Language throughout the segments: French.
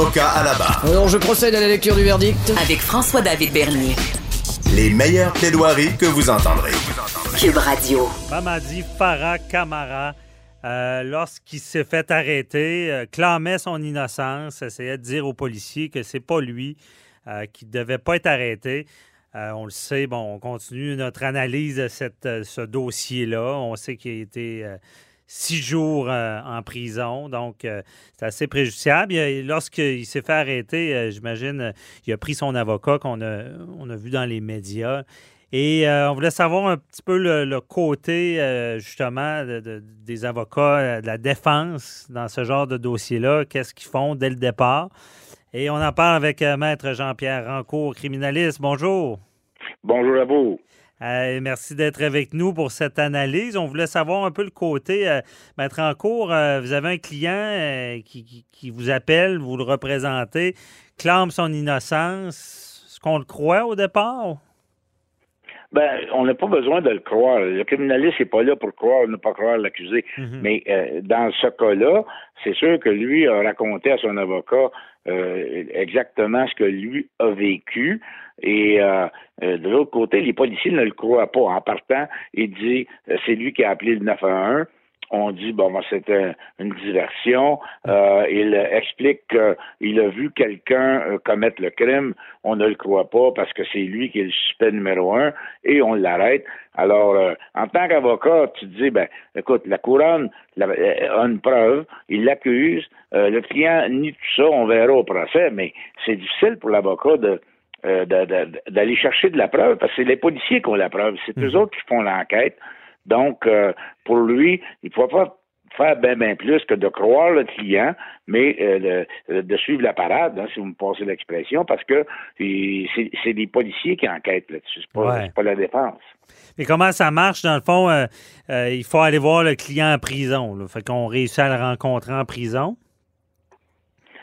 Avocat à la barre. Alors, je procède à la lecture du verdict. Avec François-David Bernier. Les meilleures plaidoiries que vous entendrez. Cube Radio. Mamadi Farah Kamara, euh, lorsqu'il s'est fait arrêter, euh, clamait son innocence, essayait de dire aux policiers que c'est pas lui, euh, qui ne devait pas être arrêté. on le sait, bon, on continue notre analyse de cette, ce dossier-là. On sait qu'il a été six jours en prison, donc c'est assez préjudiciable. Lorsqu'il s'est fait arrêter, j'imagine, il a pris son avocat qu'on a, on a vu dans les médias. Et euh, on voulait savoir un petit peu le, côté, euh, justement, des avocats euh, de la défense dans ce genre de dossier-là. Qu'est-ce qu'ils font dès le départ? Et on en parle avec Maître Jean-Pierre Rancourt, criminaliste. Bonjour. Bonjour à vous. Merci d'être avec nous pour cette analyse. On voulait savoir un peu le côté. Maître Rancourt, vous avez un client qui, qui, vous appelle, vous le représentez, clame son innocence. Est-ce qu'on le croit au départ? Ben, on n'a pas besoin de le croire. Le criminaliste n'est pas là pour croire ou ne pas croire l'accusé. Mhm. Mais euh, dans ce cas-là, c'est sûr que lui a raconté à son avocat euh, exactement ce que lui a vécu. Et euh, de l'autre côté, les policiers ne le croient pas. En partant, il dit c'est lui qui a appelé le 911 on dit bon ben, c'était une diversion. Euh, il explique qu'il a vu quelqu'un euh, commettre le crime. On ne le croit pas parce que c'est lui qui est le suspect numéro un et on l'arrête. Alors, euh, en tant qu'avocat, tu te dis ben écoute, la couronne a une preuve, il l'accuse, le client nie tout ça, on verra au procès, mais c'est difficile pour l'avocat de d'aller chercher de la preuve, parce que c'est les policiers qui ont la preuve, c'est eux mhm. autres qui font l'enquête. Donc, euh, pour lui, il ne faut pas faire bien ben plus que de croire le client, mais euh, de, suivre la parade, hein, si vous me passez l'expression, parce que c'est des policiers qui enquêtent là-dessus, c'est pas, pas la défense. Mais comment ça marche, dans le fond? Euh, il faut aller voir le client en prison. Là. Fait qu'on réussit à le rencontrer en prison.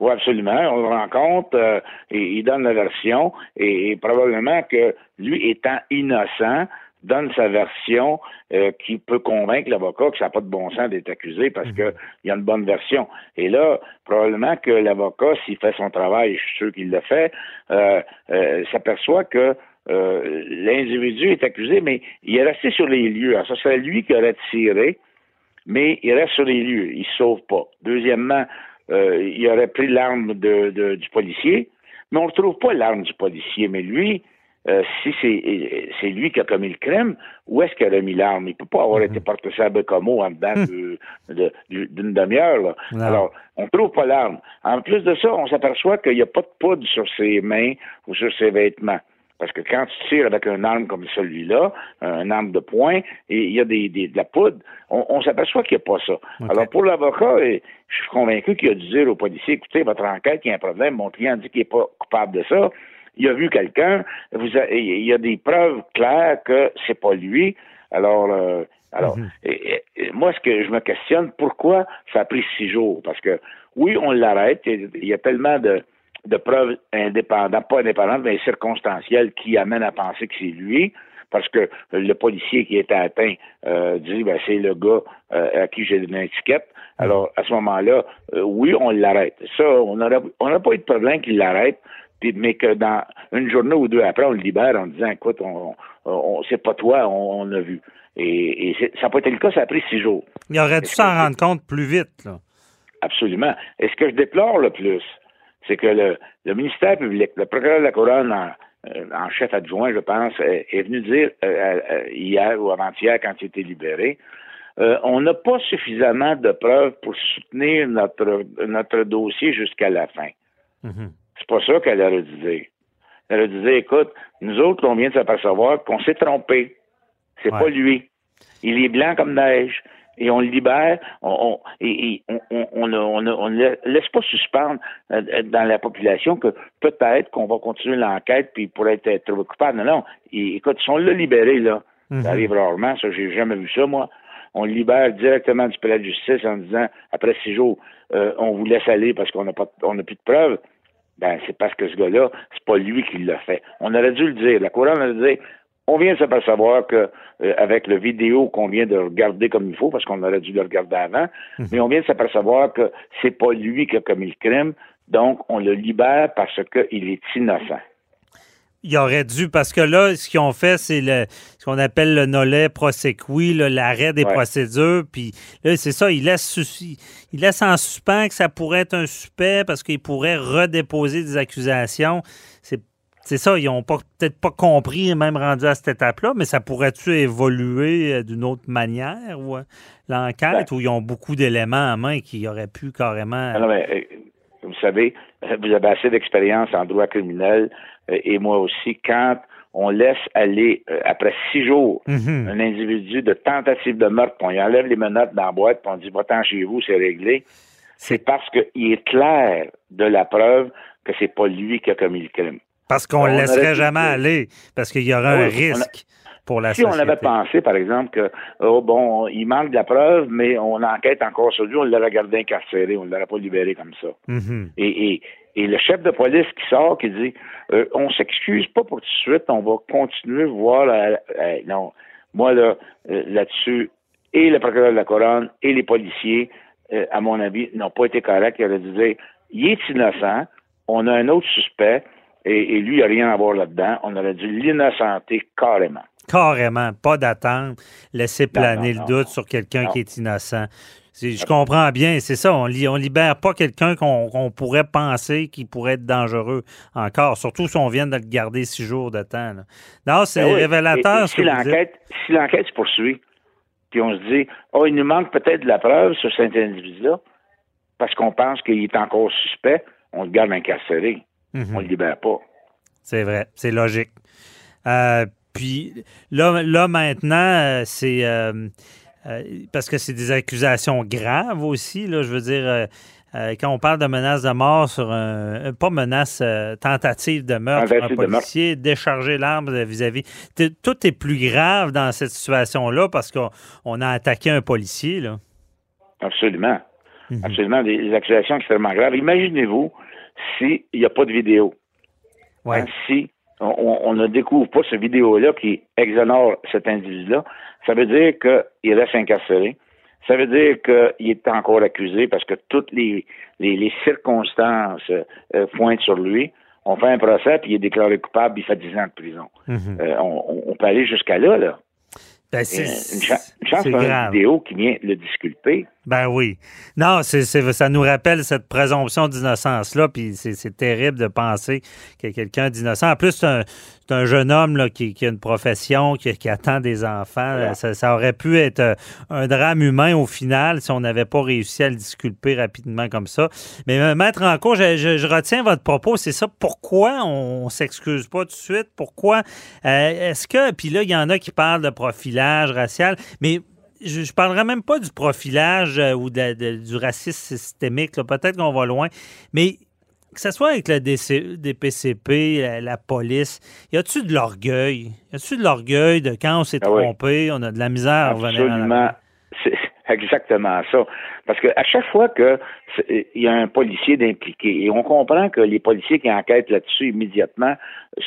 Oui, absolument. On le rencontre, et il donne la version, et, probablement que lui étant innocent, donne sa version euh, qui peut convaincre l'avocat que ça n'a pas de bon sens d'être accusé parce mhm. qu'il y a une bonne version. Et là, probablement que l'avocat, s'il fait son travail, je suis sûr qu'il le fait, euh, euh, s'aperçoit que l'individu est accusé, mais il est resté sur les lieux. Alors, ça serait lui qui aurait tiré, mais il reste sur les lieux. Il ne sauve pas. Deuxièmement, il aurait pris l'arme de, du policier, mais on ne retrouve pas l'arme du policier. Mais lui, euh, si c'est lui qui a commis le crime, où est-ce qu'il a mis l'arme? Il ne peut pas avoir mhm. été porté ça à Bécomo en dedans hmm. d'une demi-heure. Alors, on ne trouve pas l'arme. En plus de ça, on s'aperçoit qu'il n'y a pas de poudre sur ses mains ou sur ses vêtements. Parce que quand tu tires avec un arme comme celui-là, un arme de poing, et il y a des, de la poudre, on, s'aperçoit qu'il n'y a pas ça. Alors pour l'avocat, je suis convaincu qu'il a dû dire au policier, écoutez, votre enquête, il y a un problème, mon client dit qu'il n'est pas coupable de ça il a vu quelqu'un, il y a des preuves claires que c'est pas lui. Alors, euh, alors, mhm. moi, ce que je me questionne, pourquoi ça a pris six jours? Parce que, oui, on l'arrête. Il y a tellement de, preuves indépendantes, pas indépendantes, mais circonstancielles qui amènent à penser que c'est lui. Parce que le policier qui était atteint euh, dit ben c'est le gars euh, à qui j'ai donné une étiquette. Mhm. Alors à ce moment-là, oui, on l'arrête. Ça, on n'a on n'a pas eu de problème qu'il l'arrête mais que dans une journée ou deux après, on le libère en disant, écoute, on, on c'est pas toi, on, a vu. Et, ça n'a pas été le cas, ça a pris six jours. Il aurait dû s'en rendre compte plus vite. Là. Absolument. Et ce que je déplore le plus, c'est que le, ministère public, le procureur de la Couronne en, euh, chef adjoint, je pense, est, venu dire euh, euh, hier ou avant-hier, quand il était libéré, on n'a pas suffisamment de preuves pour soutenir notre, notre dossier jusqu'à la fin. Mm-hmm. C'est pas ça qu'elle aurait dû dire. Elle dû dire, écoute, nous autres, on vient de s'apercevoir qu'on s'est trompé. C'est pas lui. Il est blanc comme neige. et on le libère, on, et, on, ne laisse pas suspendre euh, dans la population que peut-être qu'on va continuer l'enquête puis il pourrait être trouvé coupable. Non, non. écoute, si on l'a libéré, là, ça mhm. arrive rarement, ça, j'ai jamais vu ça, moi. On le libère directement du palais de justice en disant, après six jours, euh, on vous laisse aller parce qu'on n'a pas, on n'a plus de preuves. Ben, c'est parce que ce gars-là, c'est pas lui qui l'a fait. On aurait dû le dire. La couronne aurait dû dire, on vient de s'apercevoir que euh, avec le vidéo qu'on vient de regarder comme il faut, parce qu'on aurait dû le regarder avant, mhm. mais on vient de s'apercevoir que c'est pas lui qui a commis le crime, donc on le libère parce qu'il est innocent. Il aurait dû, parce que là, ce qu'ils ont fait, c'est ce qu'on appelle le nolet prosequi, l'arrêt des procédures. Puis là, c'est ça, il laisse, il laisse en suspens que ça pourrait être un suspect parce qu'il pourrait redéposer des accusations. C'est c'est ça, ils n'ont peut-être pas compris, même rendu à cette étape-là, mais ça pourrait-tu évoluer euh, d'une autre manière, euh, l'enquête, ben où ils ont beaucoup d'éléments en main qui auraient pu carrément. Non, mais, euh, vous savez, vous avez assez d'expérience en droit criminel, et moi aussi, quand on laisse aller, après six jours, mhm. un individu de tentative de meurtre, puis on y enlève les menottes dans la boîte, puis on dit va-t'en chez vous, c'est réglé, c'est parce qu'il est clair de la preuve que c'est pas lui qui a commis le crime. Parce qu'on ne laisserait jamais aller, parce qu'il y aurait un risque. Pour la si on avait pensé, par exemple, que oh, bon, il manque de la preuve, mais on enquête encore sur lui, on l'aurait gardé incarcéré, on ne l'aurait pas libéré comme ça. Mm-hmm. et, et, le chef de police qui sort, qui dit euh, on s'excuse pas pour tout de suite, on va continuer voir la, non. Moi, là, euh, là-dessus, et le procureur de la couronne et les policiers, euh, à mon avis, n'ont pas été corrects. Ils auraient dû dire il est innocent, on a un autre suspect, et, lui, il n'a rien à voir là-dedans. On aurait dû l'innocenter carrément. Carrément, pas d'attendre, laisser planer le doute sur quelqu'un qui est innocent. Je comprends bien, c'est ça. On, ne libère pas quelqu'un qu'on pourrait penser qui pourrait être dangereux encore, surtout si on vient de le garder six jours de temps. Non, c'est ben révélateur. si l'enquête si l'enquête se poursuit, puis on se dit, oh, il nous manque peut-être de la preuve sur cet individu-là, parce qu'on pense qu'il est encore suspect, on le garde incarcéré. Mhm. On ne le libère pas. C'est vrai, c'est logique. Euh, puis là, là maintenant, euh, c'est euh, parce que c'est des accusations graves aussi. Là, je veux dire, quand on parle de menace de mort sur un. Pas menace, tentative de meurtre sur un policier, décharger l'arme vis-à-vis. Tout est plus grave dans cette situation-là parce qu'on a attaqué un policier. Là. Absolument. Mhm. Absolument. Des accusations extrêmement graves. Imaginez-vous s'il n'y a pas de vidéo. Ouais. Hein, si on, ne découvre pas cette vidéo-là qui exonore cet individu-là, ça veut dire qu'il reste incarcéré. Ça veut dire qu'il est encore accusé parce que toutes les, les, circonstances euh, pointent sur lui. On fait un procès, puis il est déclaré coupable, il fait 10 ans de prison. Mhm. Euh, on, peut aller jusqu'à là, là. Ben, c'est, une, chance une vidéo qui vient le disculper. Ben oui. Non, c'est, ça nous rappelle cette présomption d'innocence-là, puis c'est, terrible de penser qu'il y a quelqu'un d'innocent. En plus, c'est un, un jeune homme là, qui, a une profession, qui, attend des enfants. Ça, aurait pu être euh, un drame humain au final si on n'avait pas réussi à le disculper rapidement comme ça. Mais euh, Maître en je, je, je retiens votre propos, c'est ça. Pourquoi on, ne s'excuse pas tout de suite? Pourquoi? Euh, est-ce que... Puis là, il y en a qui parlent de profilage racial, mais je, ne parlerai même pas du profilage euh, ou du racisme systémique. Peut-être qu'on va loin. Mais que ce soit avec le DPCP, la, police, y a-tu de l'orgueil? Y a-tu de l'orgueil de quand on s'est ah trompé, on a de la misère à revenir Absolument. C'est exactement ça. Parce qu'à chaque fois qu'il y a un policier d'impliqué, et on comprend que les policiers qui enquêtent là-dessus immédiatement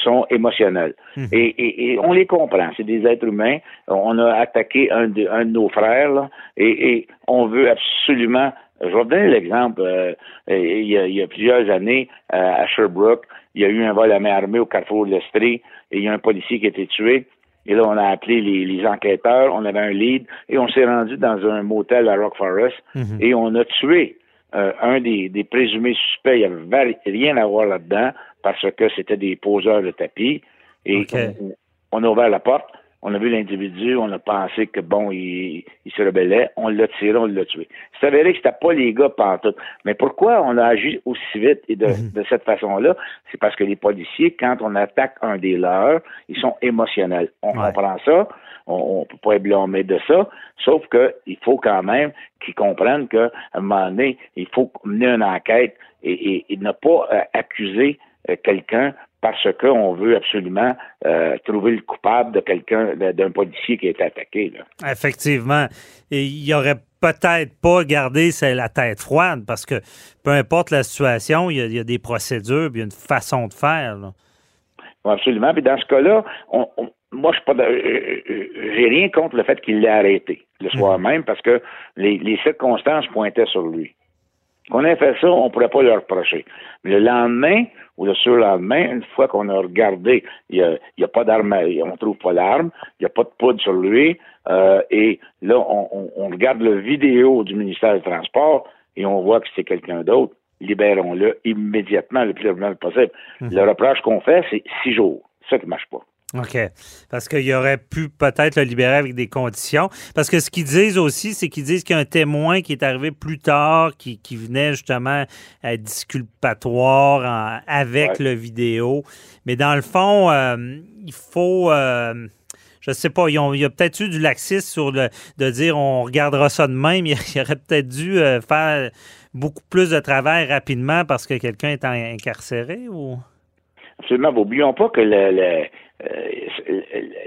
sont émotionnels. Mhm. Et, on les comprend. C'est des êtres humains. On a attaqué un de, nos frères, et, on veut absolument. Je vais vous donner l'exemple. Euh, il, y a, plusieurs années, euh, à Sherbrooke, il y a eu un vol à main armée au carrefour de l'Estrie, et il y a un policier qui a été tué. Et là, on a appelé les, enquêteurs, on avait un lead, et on s'est rendu dans un motel à Rock Forest, mhm. et on a tué euh, un des, présumés suspects. Il n'y avait rien à voir là-dedans, parce que c'était des poseurs de tapis. Et on, a ouvert la porte, on a vu l'individu, on a pensé que bon, il, se rebellait, on l'a tiré, on l'a tué. C'est avéré que c'était pas les gars pantoute. Mais pourquoi on a agi aussi vite et de, mhm. cette façon-là? C'est parce que les policiers, quand on attaque un des leurs, ils sont émotionnels. On comprend ça, on, ne peut pas être blâmé de ça, sauf qu'il faut quand même qu'ils comprennent qu'à un moment donné, il faut mener une enquête et, ne pas euh, accuser euh, quelqu'un parce qu'on veut absolument euh, trouver le coupable de quelqu'un, d'un policier qui est attaqué. Effectivement. Et il y aurait peut-être pas gardé la tête froide parce que peu importe la situation, il y a, des procédures, il y a une façon de faire. Absolument. Puis dans ce cas-là, moi, je pas, j'ai rien contre le fait qu'il l'ait arrêté le soir mhm. même parce que les, les circonstances pointaient sur lui. Qu'on ait fait ça, on ne pourrait pas le reprocher. Mais le lendemain ou le surlendemain, une fois qu'on a regardé, il n'y a, pas d'arme, on trouve pas l'arme, il n'y a pas de poudre sur lui, euh, et là, on, regarde la vidéo du ministère des Transports et on voit que c'est quelqu'un d'autre. Libérons-le immédiatement, le plus rapidement possible. Mhm. Le reproche qu'on fait, c'est six jours. Ça qui ne marche pas. OK. Parce qu'il aurait pu peut-être le libérer avec des conditions. Parce que ce qu'ils disent aussi, c'est qu'ils disent qu'il y a un témoin qui est arrivé plus tard, qui, venait justement être disculpatoire avec le vidéo. Mais dans le fond, euh, il faut. Euh, je sais pas, il y a peut-être eu du laxisme sur le, de dire on regardera ça de même. Il, aurait peut-être dû euh, faire beaucoup plus de travail rapidement parce que quelqu'un est incarcéré ou? Absolument. N'oublions pas que le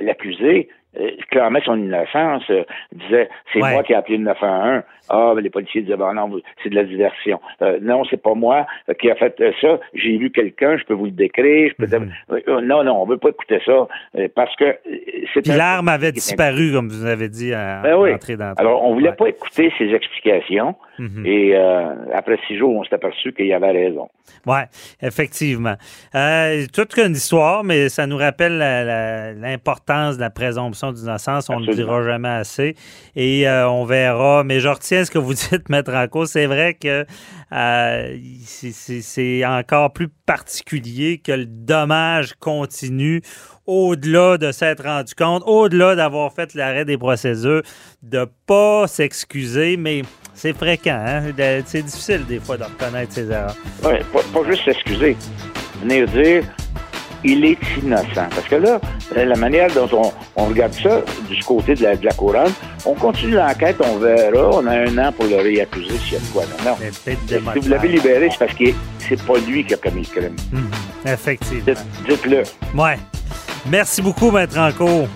l'accusé euh, clamait son innocence, euh, disait c'est moi qui ai appelé le 911. Ah, ben, les policiers disaient bon non, c'est de la diversion. non, c'est pas moi qui a fait ça. J'ai vu quelqu'un, je peux vous le décrire. Je peux mhm. non, non, on veut pas écouter ça parce que c'est. l'arme avait disparu, comme vous avez dit à ben oui. Alors, on voulait pas écouter ses explications. Mhm. Et après six jours, on s'est aperçu qu'il y avait raison. Oui, effectivement. toute une histoire, mais ça nous rappelle l'importance de la présomption d'innocence. On ne le dira jamais assez. Et euh, on verra. Mais je retiens ce que vous dites, Maître en cause. C'est vrai que euh, c'est encore plus particulier que le dommage continue au-delà de s'être rendu compte, au-delà d'avoir fait l'arrêt des procédures, de pas s'excuser, mais c'est fréquent. Hein? C'est difficile des fois de reconnaître ses erreurs. Oui, pas, pas juste s'excuser. Venir dire il est innocent. Parce que là, la manière dont on, regarde ça du côté de la, de la couronne, on continue l'enquête, on verra. On a un an pour le réaccuser s'il y a de quoi. Non, Si vous l'avez libéré, c'est parce que c'est pas lui qui a commis le crime. Mhm. Effectivement. Dites-le. ouais. Merci beaucoup, Maître Anco.